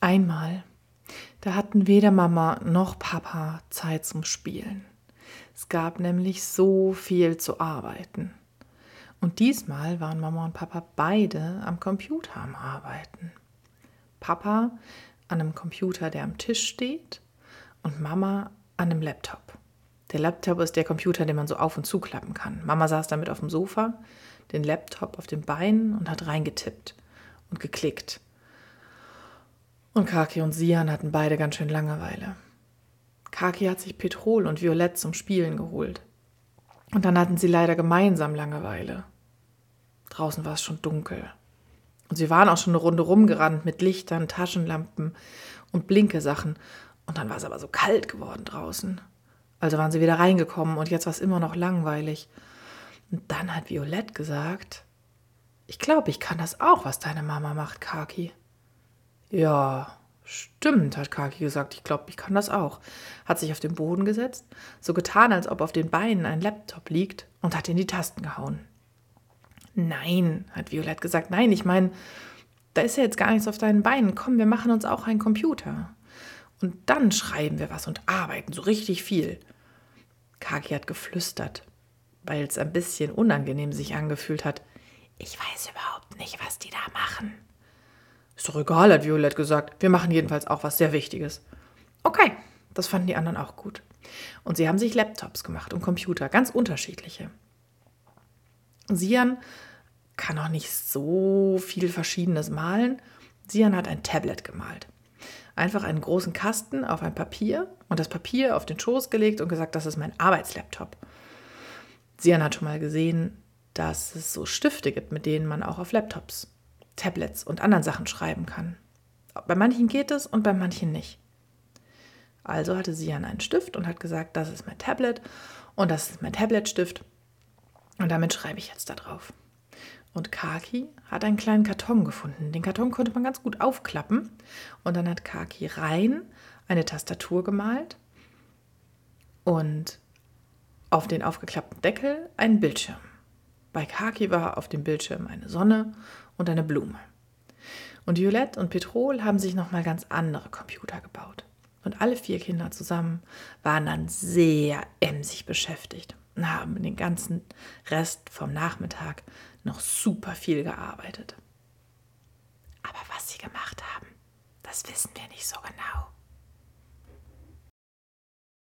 Einmal, da hatten weder Mama noch Papa Zeit zum Spielen. Es gab nämlich so viel zu arbeiten. Und diesmal waren Mama und Papa beide am Computer am Arbeiten. Papa an einem Computer, der am Tisch steht, und Mama an einem Laptop. Der Laptop ist der Computer, den man so auf und zuklappen kann. Mama saß damit auf dem Sofa, den Laptop auf den Beinen und hat reingetippt und geklickt. Und Kaki und Sian hatten beide ganz schön Langeweile. Kaki hat sich Petrol und Violett zum Spielen geholt. Und dann hatten sie leider gemeinsam Langeweile. Draußen war es schon dunkel. Und sie waren auch schon eine Runde rumgerannt mit Lichtern, Taschenlampen und Blinkesachen. Und dann war es aber so kalt geworden draußen. Also waren sie wieder reingekommen und jetzt war es immer noch langweilig. Und dann hat Violett gesagt, ich glaube, ich kann das auch, was deine Mama macht, Kaki. Ja, stimmt, hat Kaki gesagt, ich glaube, ich kann das auch. Hat sich auf den Boden gesetzt, so getan, als ob auf den Beinen ein Laptop liegt und hat in die Tasten gehauen. Nein, hat Violett gesagt, nein, ich meine, da ist ja jetzt gar nichts auf deinen Beinen. Komm, wir machen uns auch einen Computer. Und dann schreiben wir was und arbeiten so richtig viel. Kaki hat geflüstert, weil es ein bisschen unangenehm sich angefühlt hat. Ich weiß überhaupt nicht, was die da machen. Ist doch egal, hat Violett gesagt. Wir machen jedenfalls auch was sehr Wichtiges. Okay, das fanden die anderen auch gut. Und sie haben sich Laptops gemacht und Computer, ganz unterschiedliche. Sian kann auch nicht so viel Verschiedenes malen. Sian hat ein Tablet gemalt einfach einen großen Kasten auf ein Papier und das Papier auf den Schoß gelegt und gesagt, das ist mein Arbeitslaptop. Sian hat schon mal gesehen, dass es so Stifte gibt, mit denen man auch auf Laptops, Tablets und anderen Sachen schreiben kann. Bei manchen geht es und bei manchen nicht. Also hatte Sian einen Stift und hat gesagt, das ist mein Tablet und das ist mein Tabletstift und damit schreibe ich jetzt da drauf. Und Kaki hat einen kleinen Karton gefunden. Den Karton konnte man ganz gut aufklappen. Und dann hat Kaki rein eine Tastatur gemalt und auf den aufgeklappten Deckel einen Bildschirm. Bei Kaki war auf dem Bildschirm eine Sonne und eine Blume. Und Violette und Petrol haben sich nochmal ganz andere Computer gebaut. Und alle vier Kinder zusammen waren dann sehr emsig beschäftigt und haben den ganzen Rest vom Nachmittag noch super viel gearbeitet. Aber was sie gemacht haben,